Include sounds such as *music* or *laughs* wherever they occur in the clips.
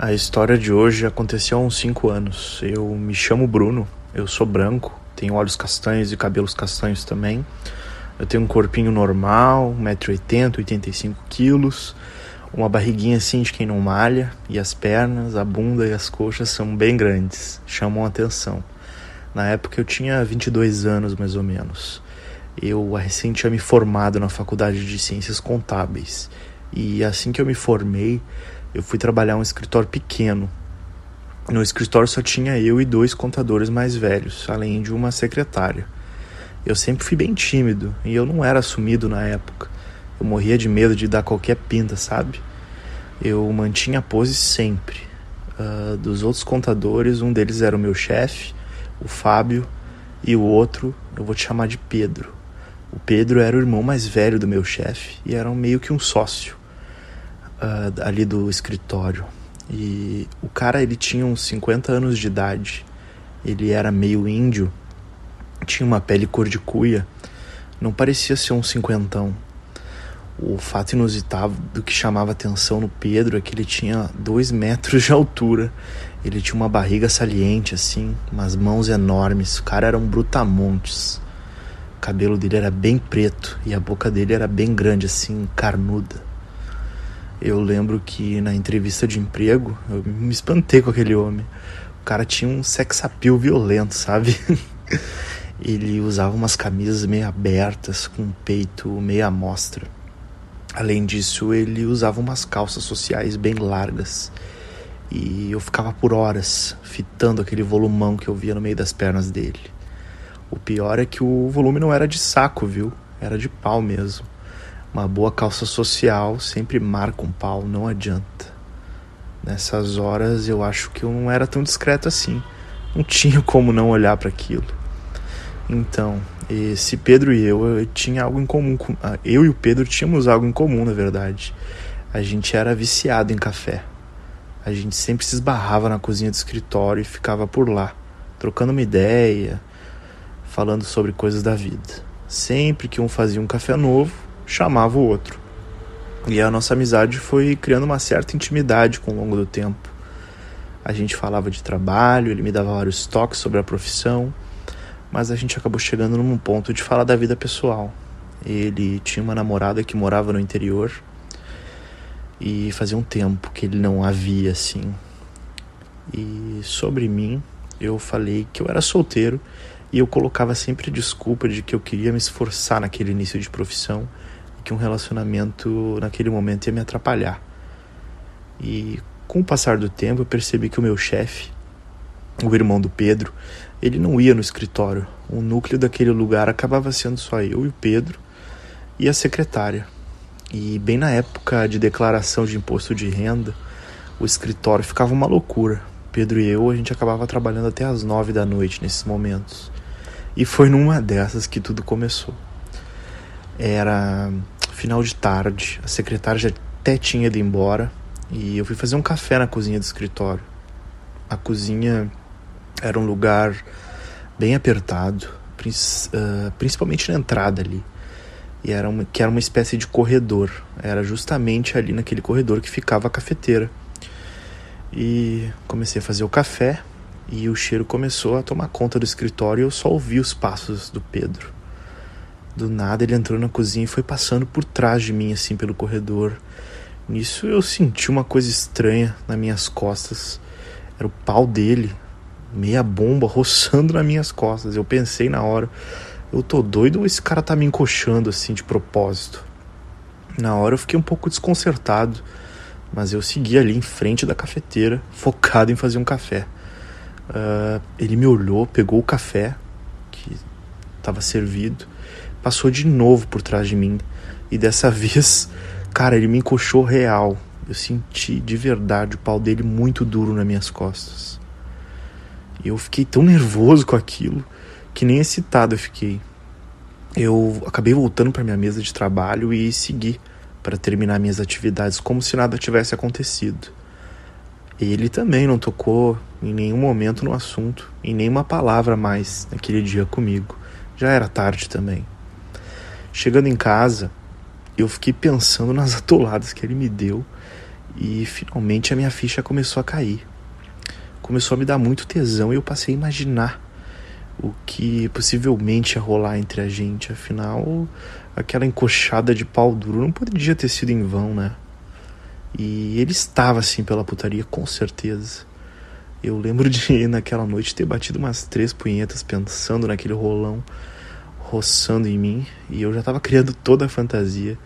A história de hoje aconteceu há uns 5 anos. Eu me chamo Bruno, eu sou branco, tenho olhos castanhos e cabelos castanhos também. Eu tenho um corpinho normal, 1,80m, 85kg, uma barriguinha assim de quem não malha, e as pernas, a bunda e as coxas são bem grandes, chamam atenção. Na época eu tinha 22 anos mais ou menos. Eu recém tinha me formado na faculdade de Ciências Contábeis. E assim que eu me formei, eu fui trabalhar um escritório pequeno. No escritório só tinha eu e dois contadores mais velhos, além de uma secretária. Eu sempre fui bem tímido e eu não era assumido na época. Eu morria de medo de dar qualquer pinta, sabe? Eu mantinha a pose sempre. Uh, dos outros contadores, um deles era o meu chefe, o Fábio, e o outro eu vou te chamar de Pedro. O Pedro era o irmão mais velho do meu chefe e era meio que um sócio uh, ali do escritório. E o cara, ele tinha uns 50 anos de idade. Ele era meio índio, tinha uma pele cor de cuia. Não parecia ser um cinquentão. O fato inusitado do que chamava atenção no Pedro é que ele tinha dois metros de altura. Ele tinha uma barriga saliente, assim, umas mãos enormes. O cara era um brutamontes. O cabelo dele era bem preto e a boca dele era bem grande, assim, carnuda. Eu lembro que na entrevista de emprego eu me espantei com aquele homem. O cara tinha um sex appeal violento, sabe? *laughs* Ele usava umas camisas meio abertas, com o peito meio à mostra. Além disso, ele usava umas calças sociais bem largas. E eu ficava por horas fitando aquele volumão que eu via no meio das pernas dele. O pior é que o volume não era de saco, viu? Era de pau mesmo. Uma boa calça social sempre marca um pau, não adianta. Nessas horas eu acho que eu não era tão discreto assim. Não tinha como não olhar para aquilo. Então, esse Pedro e eu, eu tinha algo em comum. Com, ah, eu e o Pedro tínhamos algo em comum, na verdade. A gente era viciado em café. A gente sempre se esbarrava na cozinha do escritório e ficava por lá, trocando uma ideia, falando sobre coisas da vida. Sempre que um fazia um café novo, chamava o outro. E a nossa amizade foi criando uma certa intimidade com o longo do tempo. A gente falava de trabalho, ele me dava vários toques sobre a profissão, mas a gente acabou chegando num ponto de falar da vida pessoal. Ele tinha uma namorada que morava no interior e fazia um tempo que ele não havia assim. E sobre mim, eu falei que eu era solteiro e eu colocava sempre desculpa de que eu queria me esforçar naquele início de profissão que um relacionamento naquele momento ia me atrapalhar. E com o passar do tempo eu percebi que o meu chefe, o irmão do Pedro, ele não ia no escritório. O núcleo daquele lugar acabava sendo só eu e o Pedro e a secretária. E bem na época de declaração de imposto de renda, o escritório ficava uma loucura. Pedro e eu, a gente acabava trabalhando até as nove da noite nesses momentos. E foi numa dessas que tudo começou. Era final de tarde, a secretária já até tinha ido embora e eu fui fazer um café na cozinha do escritório. A cozinha era um lugar bem apertado, ah, principalmente na entrada ali. E era uma, que era uma espécie de corredor. Era justamente ali naquele corredor que ficava a cafeteira. E comecei a fazer o café e o cheiro começou a tomar conta do escritório e eu só ouvi os passos do Pedro. Do nada ele entrou na cozinha e foi passando por trás de mim, assim, pelo corredor. Nisso eu senti uma coisa estranha nas minhas costas. Era o pau dele, meia bomba, *laughs* roçando nas minhas costas. Eu pensei na hora, eu tô doido ou esse cara tá me encoxando assim de propósito? Na hora eu fiquei um pouco desconcertado, mas eu segui ali em frente da cafeteira, focado em fazer um café. Uh, ele me olhou, pegou o café que estava servido passou de novo por trás de mim. E dessa *laughs* vez, cara, ele me encoxou real. Eu senti de verdade o pau dele muito duro nas minhas costas. E eu fiquei tão nervoso com aquilo que nem excitado eu fiquei. Eu acabei voltando para minha mesa de trabalho e segui para terminar minhas atividades como se nada tivesse acontecido. Ele também não tocou em nenhum momento no assunto, em nenhuma palavra mais naquele dia comigo. Já era tarde também. Chegando em casa, eu fiquei pensando nas *laughs* atoladas que ele me deu E finalmente a minha ficha começou a cair. Começou a me dar muito tesão e eu passei a imaginar o que possivelmente ia rolar entre a gente. Afinal, aquela encoxada de pau duro não podia ter sido em vão, né? E ele estava assim pela putaria, com certeza. Eu lembro de, *laughs* naquela noite, ter batido umas três punhetas pensando naquele rolão roçando em mim. E eu já estava criando toda a fantasia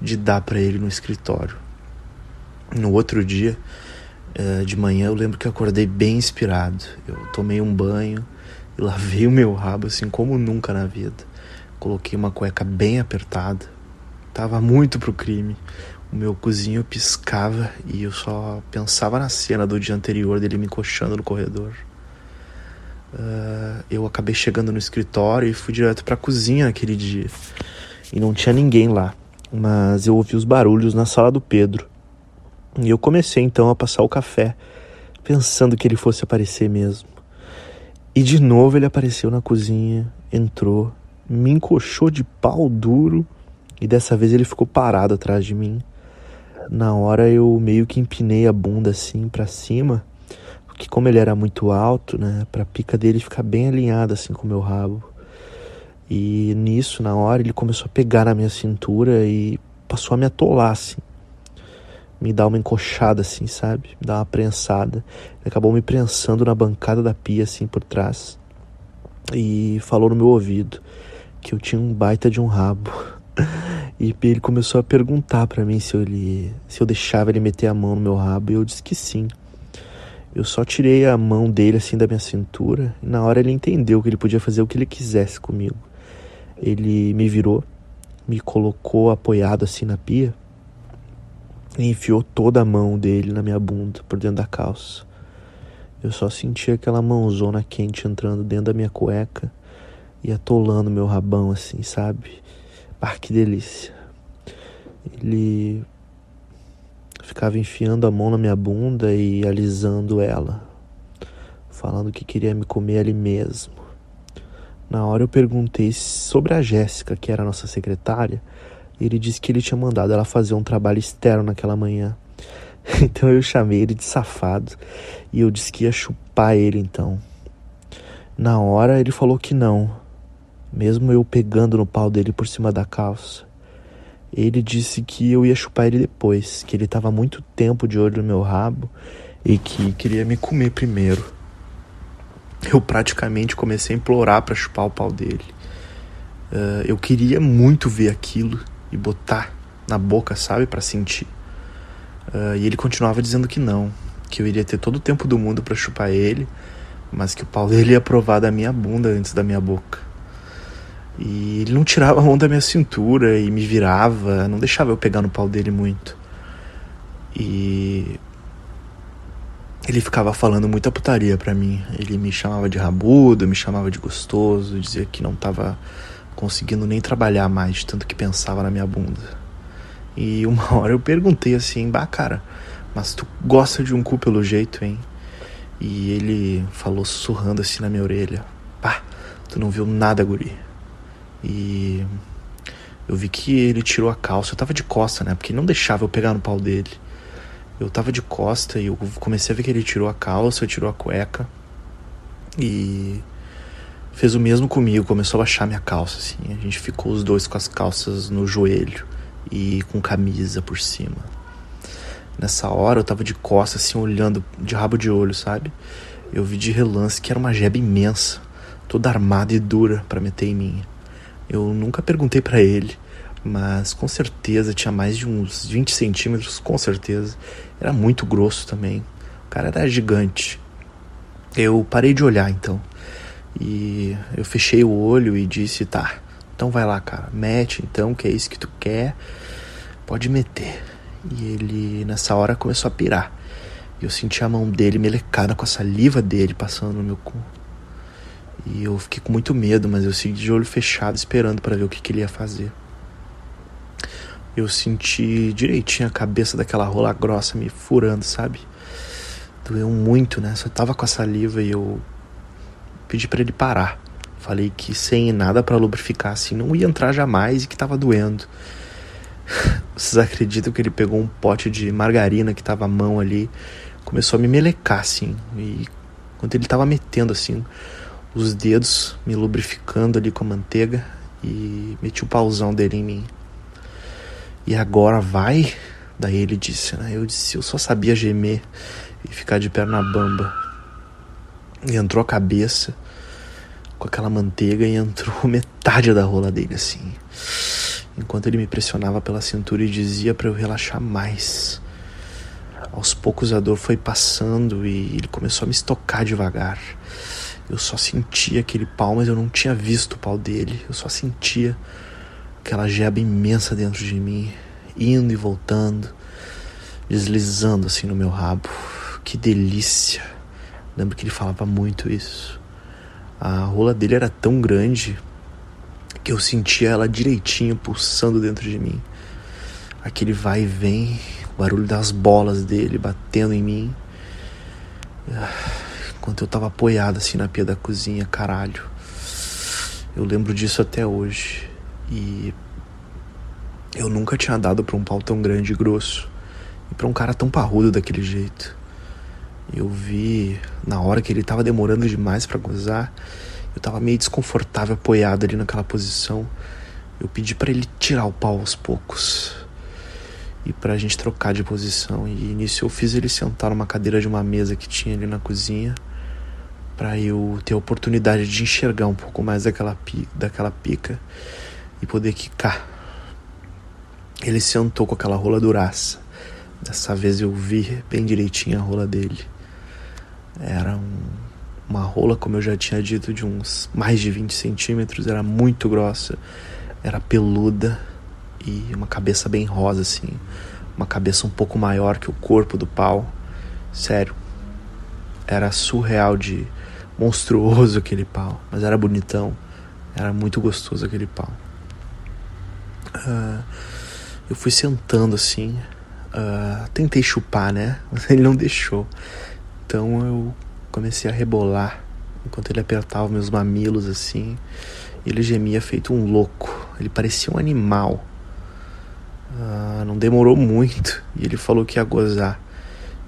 de dar para ele no escritório. No outro dia, eh, de manhã, eu lembro que eu acordei bem inspirado. Eu tomei um banho e lavei o meu rabo assim como nunca na vida. Coloquei uma cueca bem apertada. Tava muito pro crime. O meu cozinho piscava e eu só pensava na cena do dia anterior dele me encoxando no corredor. Uh, eu acabei chegando no escritório e fui direto para a cozinha naquele dia. E não tinha ninguém lá, mas eu ouvi os barulhos na sala do Pedro. E eu comecei então a passar o café, pensando que ele fosse aparecer mesmo. E de novo ele apareceu na cozinha, entrou, me encoxou de pau duro e dessa vez ele ficou parado atrás de mim. Na hora eu meio que empinei a bunda assim para cima, porque como ele era muito alto, né, pra pica dele ficar bem alinhada assim com o meu rabo. E nisso, na hora, ele começou a pegar na minha cintura e passou a me atolar assim. Me dar uma encoxada assim, sabe? Me dar uma prensada. Ele acabou me prensando na bancada da pia assim por trás. E falou no meu ouvido que eu tinha um baita de um rabo. *laughs* E ele começou a perguntar para mim se eu, ele, se eu deixava ele meter a mão no meu rabo e eu disse que sim. Eu só tirei a mão dele assim da minha cintura e na hora ele entendeu que ele podia fazer o que ele quisesse comigo. Ele me virou, me colocou apoiado assim na pia e enfiou toda a mão dele na minha bunda por dentro da calça. Eu só senti aquela mãozona quente entrando dentro da minha cueca e atolando meu rabão assim, sabe? Ah, que delícia. Ele ficava enfiando a mão na minha bunda e alisando ela, falando que queria me comer ali mesmo. Na hora eu perguntei sobre a Jéssica, que era nossa secretária, e ele disse que ele tinha mandado ela fazer um trabalho externo naquela manhã. *laughs* Então eu chamei ele de safado e eu disse que ia chupar ele então. Na hora ele falou que não, mesmo eu pegando no pau dele por cima da calça. Ele disse que eu ia chupar ele depois, que ele estava muito tempo de olho no meu rabo e que queria me comer primeiro. Eu praticamente comecei a implorar para chupar o pau dele. Uh, eu queria muito ver aquilo e botar na boca, sabe, para sentir. Uh, e ele continuava dizendo que não, que eu iria ter todo o tempo do mundo para chupar ele, mas que o pau dele ia provar da minha bunda antes da minha boca. E ele não tirava a mão da minha cintura e me virava, não deixava eu pegar no pau dele muito. E ele ficava falando muita putaria pra mim. Ele me chamava de rabudo, me chamava de gostoso, dizia que não tava conseguindo nem trabalhar mais tanto que pensava na minha bunda. E uma *laughs* hora eu perguntei assim, bah cara, mas tu gosta de um cu pelo jeito, hein? E ele falou sussurrando assim na minha orelha, pá, tu não viu nada, guri. E eu vi que ele tirou a calça. Eu tava de costa, né? Porque não deixava eu pegar no pau dele. Eu tava de costa e eu comecei a ver que ele tirou a calça, tirou a cueca. E fez o mesmo comigo, começou a baixar minha calça, assim. A gente ficou os dois com as calças no joelho e com camisa por cima. Nessa hora eu tava de costa, assim, olhando de rabo de olho, sabe? Eu vi de relance que era uma jeba imensa, toda armada e dura para meter em mim. Eu nunca perguntei para ele, mas com certeza tinha mais de uns 20 centímetros, com certeza. Era muito grosso também. O cara era gigante. Eu parei de olhar então. E eu fechei o olho e disse: tá, então vai lá, cara, mete então, que é isso que tu quer, pode meter. E ele nessa hora começou a pirar. E eu senti a mão dele melecada com a saliva dele passando no meu cu. E eu fiquei com muito medo, mas eu segui de olho fechado esperando para ver o que, que ele ia fazer. Eu senti direitinho a cabeça daquela rola grossa me furando, sabe? Doeu muito, né? Só tava com a saliva e eu pedi para ele parar. Falei que sem nada para lubrificar assim não ia entrar jamais e que tava doendo. *laughs* Vocês acreditam que ele pegou um pote de margarina que tava à mão ali, começou a me melecar assim, e quando ele tava metendo assim os dedos, me lubrificando ali com a manteiga e meti o pauzão dele em mim. E agora vai? Daí ele disse, né? Eu disse, eu só sabia gemer e ficar de perna bamba. E entrou a cabeça com aquela manteiga e entrou *laughs* metade da rola dele assim. Enquanto ele me pressionava pela cintura e dizia para eu relaxar mais. Aos poucos a dor foi passando e ele começou a me estocar devagar. Eu só sentia aquele pau, mas eu não tinha visto o pau dele. Eu só sentia aquela jeba imensa dentro de mim, indo e voltando, deslizando assim no meu rabo. Que delícia! Lembro que ele falava muito isso. A rola dele era tão grande que eu sentia ela direitinho pulsando dentro de mim. Aquele vai e vem, o barulho das bolas dele batendo em mim. Enquanto eu tava apoiado assim na pia da cozinha, caralho. Eu lembro disso até hoje. E eu nunca tinha dado pra um pau tão grande e grosso. E pra um cara tão parrudo daquele jeito. Eu vi na hora que ele tava demorando demais para gozar, eu tava meio desconfortável apoiado ali naquela posição. Eu pedi para ele tirar o pau aos poucos e pra gente trocar de posição. E nisso eu fiz ele sentar numa cadeira de uma mesa que tinha ali na cozinha para eu ter a oportunidade de enxergar um pouco mais daquela, daquela pica e poder quicar. Ele sentou com aquela rola duraça. Dessa vez eu vi bem direitinho a rola dele. Era um, uma rola, como eu já tinha dito, de uns mais de 20 centímetros, era muito grossa, era peluda e uma cabeça bem rosa, assim. Uma cabeça um pouco maior que o corpo do pau. Sério, era surreal de monstruoso aquele pau, mas era bonitão, era muito gostoso aquele pau. Uh, eu fui sentando assim, uh, tentei chupar, né? *laughs* Mas ele não deixou. Então eu comecei a rebolar enquanto ele apertava meus mamilos assim. Ele gemia feito um louco. Ele parecia um animal. Ah, não demorou muito e ele falou que ia gozar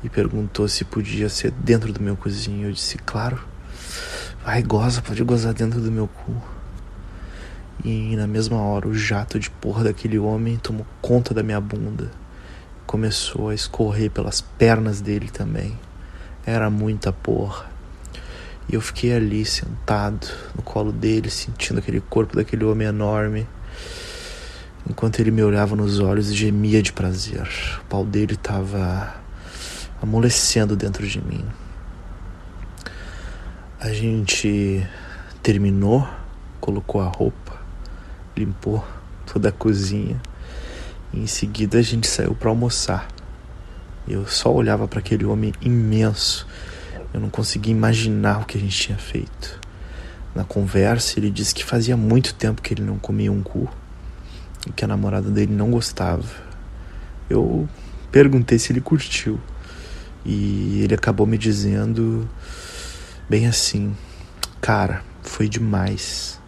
e perguntou se podia ser dentro do meu cozinho. Eu disse, claro. Vai, goza, pode gozar dentro do meu cu. E na mesma hora o jato de porra daquele homem tomou conta da minha bunda. Começou a escorrer pelas pernas dele também. Era muita porra. E eu fiquei ali sentado no colo dele, sentindo aquele corpo daquele homem enorme, enquanto ele me olhava nos olhos e gemia de prazer. O pau dele estava amolecendo dentro de mim. A gente terminou, colocou a roupa, limpou toda a cozinha e em seguida a gente saiu para almoçar. Eu só olhava para aquele homem imenso. Eu não conseguia imaginar o que a gente tinha feito. Na conversa, ele disse que fazia muito tempo que ele não comia um cu e que a namorada dele não gostava. Eu perguntei se ele curtiu e ele acabou me dizendo bem assim: Cara, foi demais.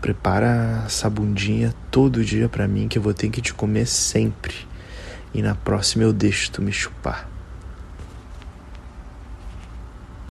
Prepara essa bundinha todo dia para mim que eu vou ter que te comer sempre e na próxima eu deixo tu me chupar.